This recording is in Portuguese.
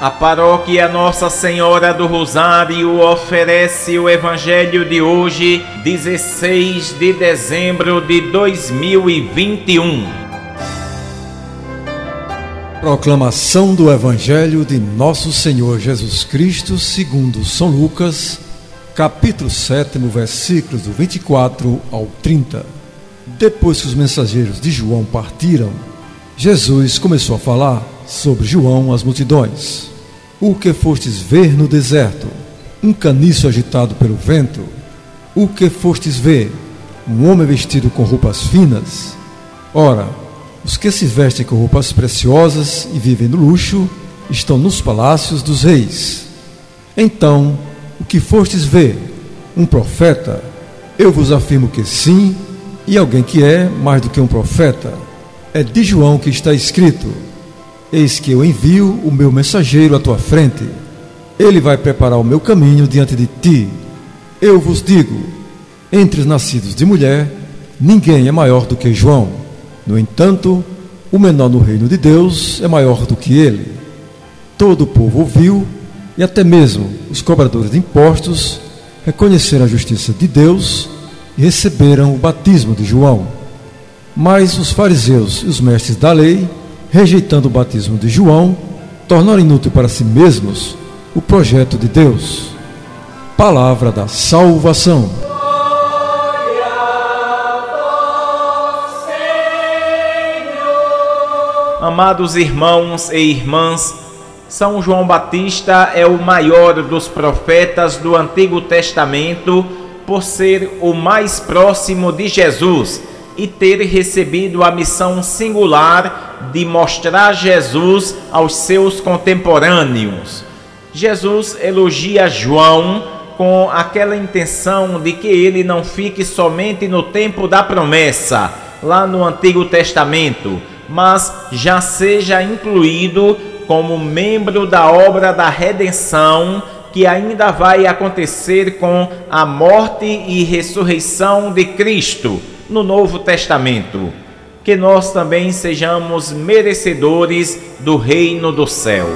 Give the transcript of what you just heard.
A paróquia Nossa Senhora do Rosário oferece o Evangelho de hoje, 16 de dezembro de 2021. Proclamação do Evangelho de Nosso Senhor Jesus Cristo, segundo São Lucas, capítulo 7, versículos do 24 ao 30. Depois que os mensageiros de João partiram, Jesus começou a falar sobre João às multidões. O que fostes ver no deserto? Um caniço agitado pelo vento? O que fostes ver? Um homem vestido com roupas finas? Ora, os que se vestem com roupas preciosas e vivem no luxo estão nos palácios dos reis. Então, o que fostes ver? Um profeta? Eu vos afirmo que sim, e alguém que é mais do que um profeta. É de João que está escrito: Eis que eu envio o meu mensageiro à tua frente. Ele vai preparar o meu caminho diante de ti. Eu vos digo: entre os nascidos de mulher, ninguém é maior do que João. No entanto, o menor no reino de Deus é maior do que ele. Todo o povo ouviu, e até mesmo os cobradores de impostos reconheceram a justiça de Deus e receberam o batismo de João. Mas os fariseus e os mestres da lei rejeitando o batismo de João, tornaram inútil para si mesmos o projeto de Deus. Palavra da salvação. Amados irmãos e irmãs, São João Batista é o maior dos profetas do Antigo Testamento por ser o mais próximo de Jesus e ter recebido a missão singular de mostrar Jesus aos seus contemporâneos. Jesus elogia João com aquela intenção de que ele não fique somente no tempo da promessa, lá no Antigo Testamento, mas já seja incluído como membro da obra da redenção que ainda vai acontecer com a morte e ressurreição de Cristo no Novo Testamento, que nós também sejamos merecedores do reino do céu.